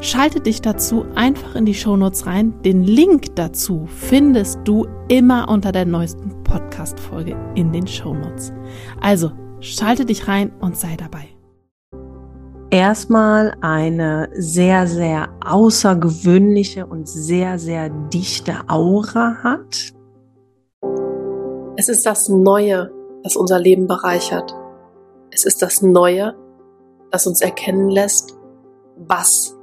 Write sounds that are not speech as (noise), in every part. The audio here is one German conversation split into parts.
Schalte dich dazu einfach in die Shownotes rein. Den Link dazu findest du immer unter der neuesten Podcast-Folge in den Shownotes. Also schalte dich rein und sei dabei. Erstmal eine sehr, sehr außergewöhnliche und sehr, sehr dichte Aura hat. Es ist das Neue, das unser Leben bereichert. Es ist das Neue, das uns erkennen lässt, was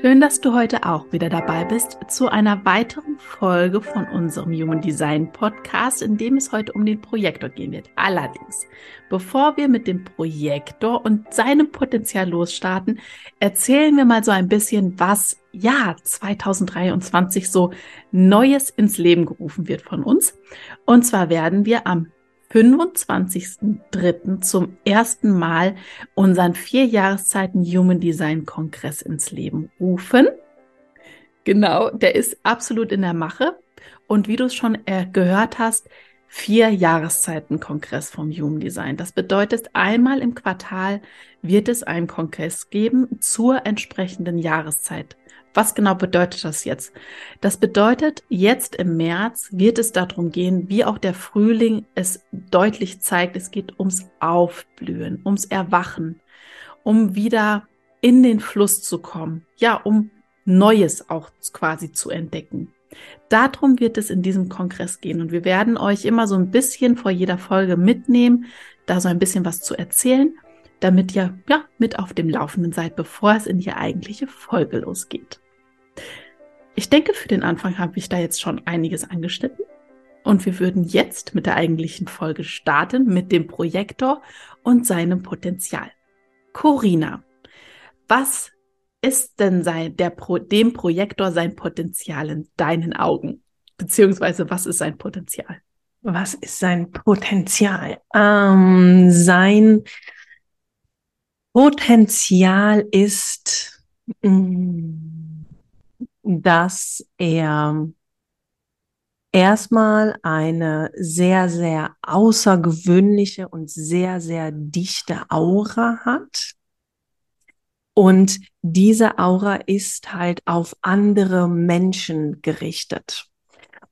Schön, dass du heute auch wieder dabei bist zu einer weiteren Folge von unserem Human Design Podcast, in dem es heute um den Projektor gehen wird. Allerdings, bevor wir mit dem Projektor und seinem Potenzial losstarten, erzählen wir mal so ein bisschen, was ja 2023 so Neues ins Leben gerufen wird von uns. Und zwar werden wir am 25.03. zum ersten Mal unseren vier Jahreszeiten Human Design Kongress ins Leben rufen. Genau, der ist absolut in der Mache. Und wie du es schon äh, gehört hast, vier Jahreszeiten Kongress vom Human Design. Das bedeutet, einmal im Quartal wird es einen Kongress geben zur entsprechenden Jahreszeit. Was genau bedeutet das jetzt? Das bedeutet, jetzt im März wird es darum gehen, wie auch der Frühling es deutlich zeigt, es geht ums Aufblühen, ums Erwachen, um wieder in den Fluss zu kommen, ja, um Neues auch quasi zu entdecken. Darum wird es in diesem Kongress gehen und wir werden euch immer so ein bisschen vor jeder Folge mitnehmen, da so ein bisschen was zu erzählen, damit ihr ja mit auf dem Laufenden seid, bevor es in die eigentliche Folge losgeht. Ich denke, für den Anfang habe ich da jetzt schon einiges angeschnitten. Und wir würden jetzt mit der eigentlichen Folge starten, mit dem Projektor und seinem Potenzial. Corina, was ist denn sein, der Pro, dem Projektor sein Potenzial in deinen Augen? Beziehungsweise was ist sein Potenzial? Was ist sein Potenzial? Ähm, sein Potenzial ist, mh, mm, dass er erstmal eine sehr, sehr außergewöhnliche und sehr, sehr dichte Aura hat. Und diese Aura ist halt auf andere Menschen gerichtet.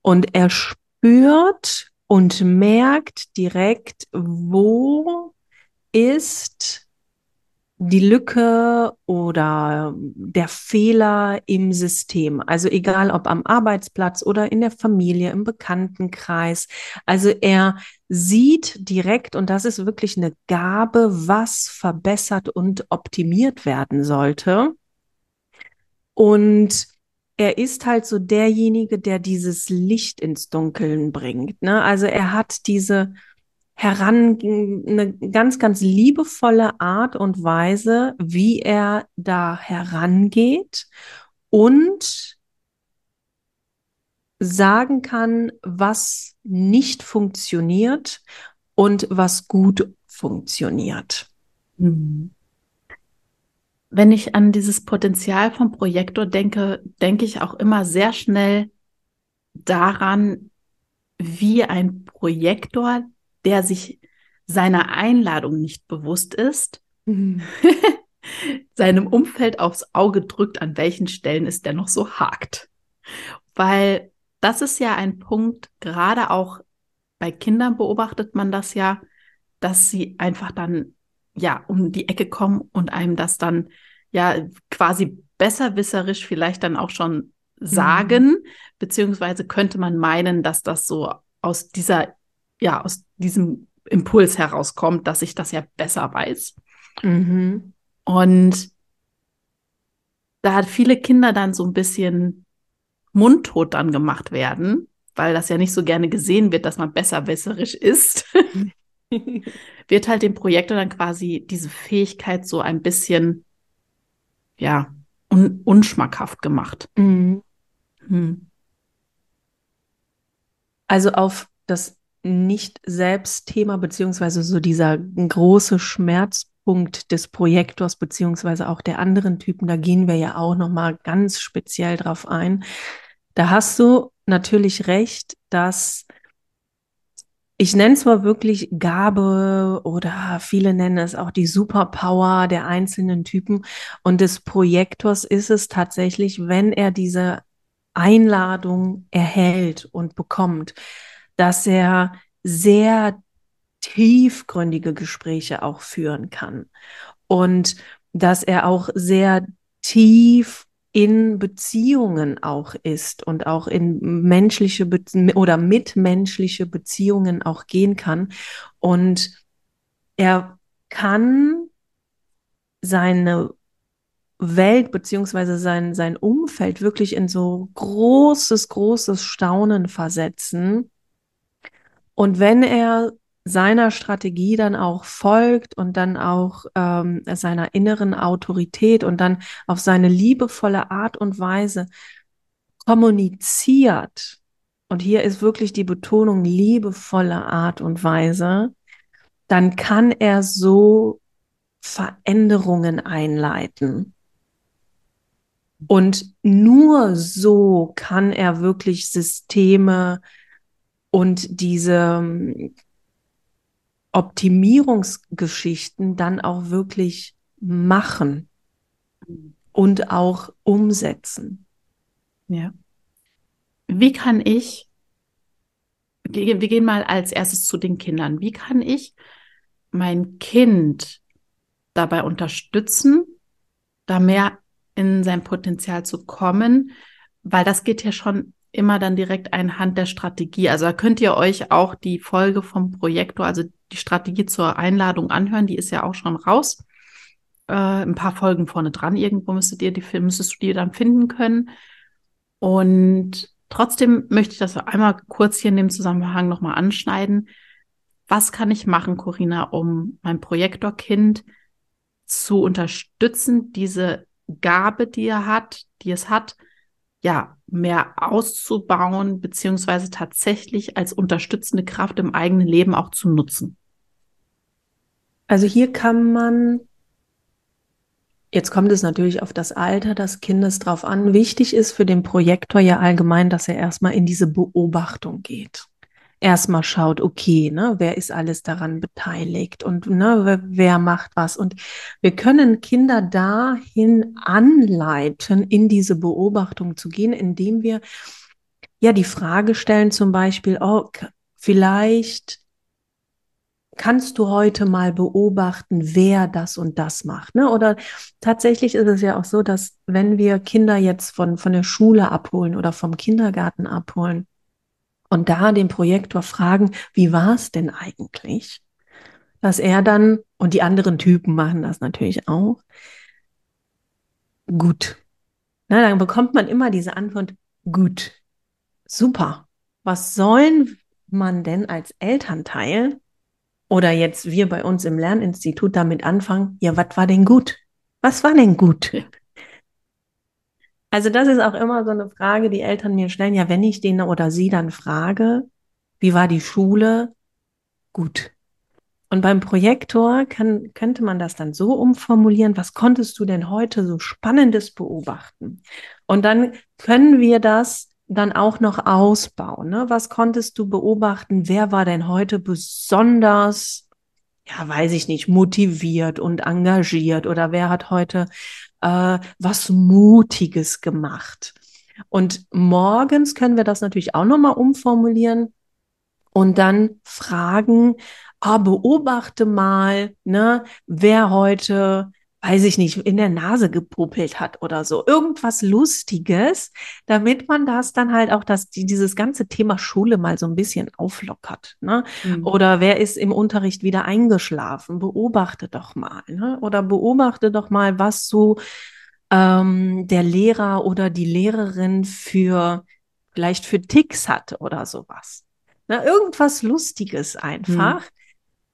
Und er spürt und merkt direkt, wo ist die Lücke oder der Fehler im System. Also egal ob am Arbeitsplatz oder in der Familie, im Bekanntenkreis. Also er sieht direkt, und das ist wirklich eine Gabe, was verbessert und optimiert werden sollte. Und er ist halt so derjenige, der dieses Licht ins Dunkeln bringt. Ne? Also er hat diese heran, eine ganz, ganz liebevolle Art und Weise, wie er da herangeht und sagen kann, was nicht funktioniert und was gut funktioniert. Mhm. Wenn ich an dieses Potenzial vom Projektor denke, denke ich auch immer sehr schnell daran, wie ein Projektor der sich seiner Einladung nicht bewusst ist, mhm. (laughs) seinem Umfeld aufs Auge drückt, an welchen Stellen es dennoch so hakt. Weil das ist ja ein Punkt, gerade auch bei Kindern beobachtet man das ja, dass sie einfach dann ja um die Ecke kommen und einem das dann ja quasi besserwisserisch vielleicht dann auch schon sagen, mhm. beziehungsweise könnte man meinen, dass das so aus dieser, ja, aus diesem Impuls herauskommt, dass ich das ja besser weiß. Mhm. Und da hat viele Kinder dann so ein bisschen mundtot dann gemacht werden, weil das ja nicht so gerne gesehen wird, dass man besserwisserisch ist. (laughs) wird halt dem Projektor dann quasi diese Fähigkeit so ein bisschen, ja, un unschmackhaft gemacht. Mhm. Hm. Also auf das Nicht-Selbst-Thema, beziehungsweise so dieser große Schmerzpunkt des Projektors, beziehungsweise auch der anderen Typen, da gehen wir ja auch nochmal ganz speziell drauf ein. Da hast du natürlich recht, dass ich nenne es mal wirklich Gabe oder viele nennen es auch die Superpower der einzelnen Typen. Und des Projektors ist es tatsächlich, wenn er diese Einladung erhält und bekommt, dass er sehr tiefgründige Gespräche auch führen kann und dass er auch sehr tief in Beziehungen auch ist und auch in menschliche Be oder mitmenschliche Beziehungen auch gehen kann. Und er kann seine Welt beziehungsweise sein, sein Umfeld wirklich in so großes, großes Staunen versetzen. Und wenn er seiner Strategie dann auch folgt und dann auch ähm, seiner inneren Autorität und dann auf seine liebevolle Art und Weise kommuniziert, und hier ist wirklich die Betonung liebevolle Art und Weise, dann kann er so Veränderungen einleiten. Und nur so kann er wirklich Systeme und diese Optimierungsgeschichten dann auch wirklich machen und auch umsetzen. Ja. Wie kann ich, wir gehen mal als erstes zu den Kindern, wie kann ich mein Kind dabei unterstützen, da mehr in sein Potenzial zu kommen, weil das geht ja schon immer dann direkt einhand der Strategie. Also da könnt ihr euch auch die Folge vom Projektor, also die Strategie zur Einladung anhören, die ist ja auch schon raus. Äh, ein paar Folgen vorne dran, irgendwo müsstet ihr die müsstest du die dann finden können. Und trotzdem möchte ich das einmal kurz hier in dem Zusammenhang nochmal anschneiden. Was kann ich machen, Corinna, um mein Projektorkind zu unterstützen, diese Gabe, die er hat, die es hat, ja, mehr auszubauen, beziehungsweise tatsächlich als unterstützende Kraft im eigenen Leben auch zu nutzen? Also hier kann man, jetzt kommt es natürlich auf das Alter des Kindes drauf an. Wichtig ist für den Projektor ja allgemein, dass er erstmal in diese Beobachtung geht erstmal schaut, okay, ne, wer ist alles daran beteiligt und ne, wer, wer macht was. Und wir können Kinder dahin anleiten, in diese Beobachtung zu gehen, indem wir ja die Frage stellen, zum Beispiel, oh, vielleicht kannst du heute mal beobachten, wer das und das macht. Ne? Oder tatsächlich ist es ja auch so, dass wenn wir Kinder jetzt von, von der Schule abholen oder vom Kindergarten abholen, und da den Projektor fragen, wie war es denn eigentlich? Dass er dann, und die anderen Typen machen das natürlich auch, gut. Na, dann bekommt man immer diese Antwort, gut, super. Was sollen man denn als Elternteil oder jetzt wir bei uns im Lerninstitut damit anfangen? Ja, was war denn gut? Was war denn gut? Also das ist auch immer so eine Frage, die Eltern mir stellen. Ja, wenn ich den oder sie dann frage, wie war die Schule? Gut. Und beim Projektor kann, könnte man das dann so umformulieren, was konntest du denn heute so Spannendes beobachten? Und dann können wir das dann auch noch ausbauen. Ne? Was konntest du beobachten? Wer war denn heute besonders, ja, weiß ich nicht, motiviert und engagiert? Oder wer hat heute äh, was Mutiges gemacht. Und morgens können wir das natürlich auch nochmal umformulieren und dann fragen, ah, beobachte mal, ne, wer heute weiß ich nicht, in der Nase gepuppelt hat oder so. Irgendwas Lustiges, damit man das dann halt auch, dass die, dieses ganze Thema Schule mal so ein bisschen auflockert. Ne? Mhm. Oder wer ist im Unterricht wieder eingeschlafen? Beobachte doch mal. Ne? Oder beobachte doch mal, was so ähm, der Lehrer oder die Lehrerin für vielleicht für Ticks hat oder sowas. Ne? Irgendwas Lustiges einfach,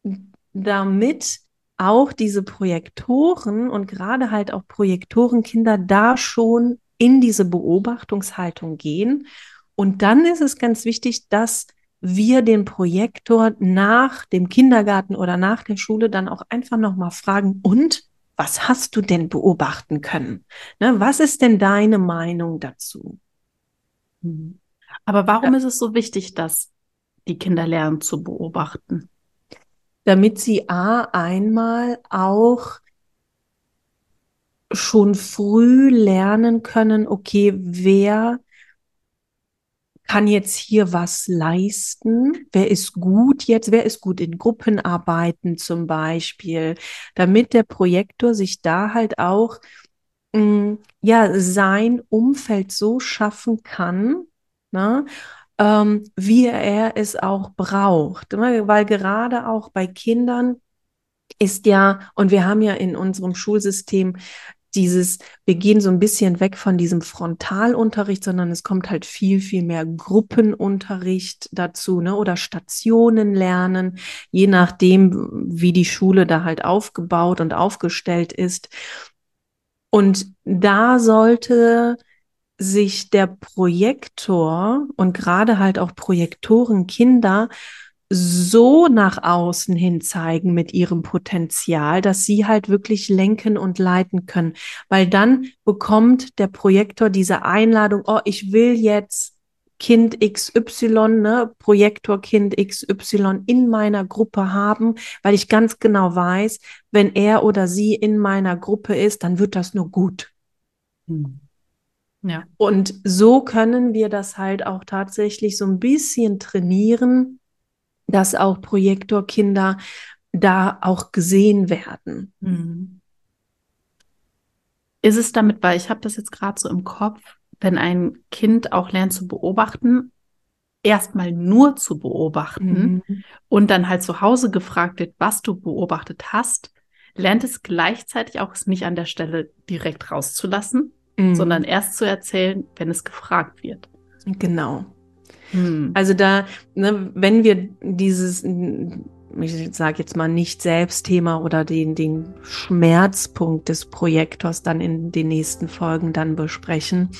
mhm. damit auch diese Projektoren und gerade halt auch Projektorenkinder da schon in diese Beobachtungshaltung gehen. Und dann ist es ganz wichtig, dass wir den Projektor nach dem Kindergarten oder nach der Schule dann auch einfach nochmal fragen, und was hast du denn beobachten können? Ne, was ist denn deine Meinung dazu? Mhm. Aber warum ja. ist es so wichtig, dass die Kinder lernen zu beobachten? Damit sie A einmal auch schon früh lernen können, okay, wer kann jetzt hier was leisten? Wer ist gut jetzt? Wer ist gut in Gruppenarbeiten zum Beispiel? Damit der Projektor sich da halt auch mm, ja sein Umfeld so schaffen kann, ne? Ähm, wie er es auch braucht. Weil gerade auch bei Kindern ist ja, und wir haben ja in unserem Schulsystem dieses, wir gehen so ein bisschen weg von diesem Frontalunterricht, sondern es kommt halt viel, viel mehr Gruppenunterricht dazu, ne? Oder Stationen lernen, je nachdem, wie die Schule da halt aufgebaut und aufgestellt ist. Und da sollte sich der Projektor und gerade halt auch Projektorenkinder so nach außen hin zeigen mit ihrem Potenzial, dass sie halt wirklich lenken und leiten können. Weil dann bekommt der Projektor diese Einladung, oh, ich will jetzt Kind XY, ne, Projektor Kind XY in meiner Gruppe haben, weil ich ganz genau weiß, wenn er oder sie in meiner Gruppe ist, dann wird das nur gut. Hm. Ja. Und so können wir das halt auch tatsächlich so ein bisschen trainieren, dass auch Projektorkinder da auch gesehen werden. Mhm. Ist es damit, weil ich habe das jetzt gerade so im Kopf, wenn ein Kind auch lernt zu beobachten, erstmal nur zu beobachten mhm. und dann halt zu Hause gefragt wird, was du beobachtet hast, lernt es gleichzeitig auch es nicht an der Stelle direkt rauszulassen, mhm. sondern erst zu erzählen, wenn es gefragt wird. Genau. Mhm. Also da, ne, wenn wir dieses, ich sage jetzt mal nicht Selbstthema oder den, den Schmerzpunkt des Projektors dann in den nächsten Folgen dann besprechen,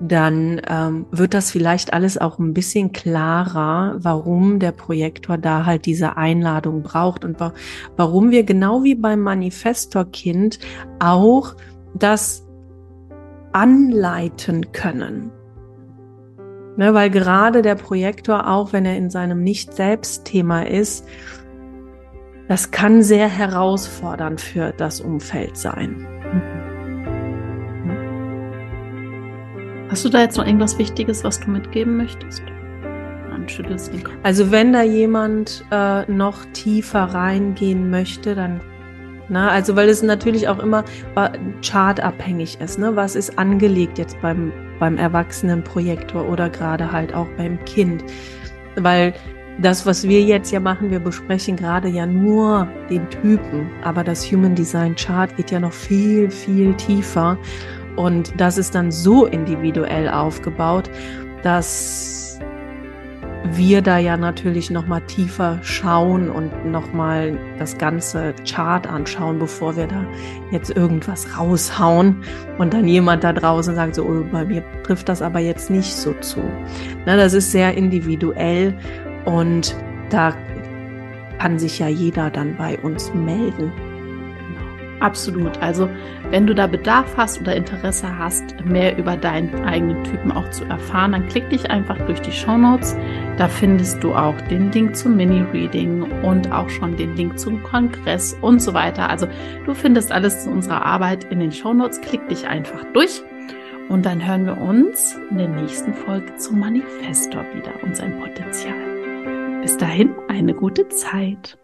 dann ähm, wird das vielleicht alles auch ein bisschen klarer, warum der Projektor da halt diese Einladung braucht und wa warum wir genau wie beim Manifestorkind auch das anleiten können. Ne, weil gerade der Projektor, auch wenn er in seinem Nicht-Selbst-Thema ist, das kann sehr herausfordernd für das Umfeld sein. Hast du da jetzt noch irgendwas Wichtiges, was du mitgeben möchtest? Also wenn da jemand äh, noch tiefer reingehen möchte, dann Ne? Also weil es natürlich auch immer chartabhängig ist. Ne? Was ist angelegt jetzt beim, beim Erwachsenenprojektor oder gerade halt auch beim Kind? Weil das, was wir jetzt ja machen, wir besprechen gerade ja nur den Typen, aber das Human Design Chart geht ja noch viel, viel tiefer. Und das ist dann so individuell aufgebaut, dass wir da ja natürlich noch mal tiefer schauen und noch mal das ganze Chart anschauen, bevor wir da jetzt irgendwas raushauen und dann jemand da draußen sagt so, oh, bei mir trifft das aber jetzt nicht so zu. Na, das ist sehr individuell und da kann sich ja jeder dann bei uns melden. Absolut. Also wenn du da Bedarf hast oder Interesse hast, mehr über deinen eigenen Typen auch zu erfahren, dann klick dich einfach durch die Show Notes. Da findest du auch den Link zum Mini-Reading und auch schon den Link zum Kongress und so weiter. Also du findest alles zu unserer Arbeit in den Show Notes. Klick dich einfach durch. Und dann hören wir uns in der nächsten Folge zum Manifestor wieder und sein Potenzial. Bis dahin eine gute Zeit.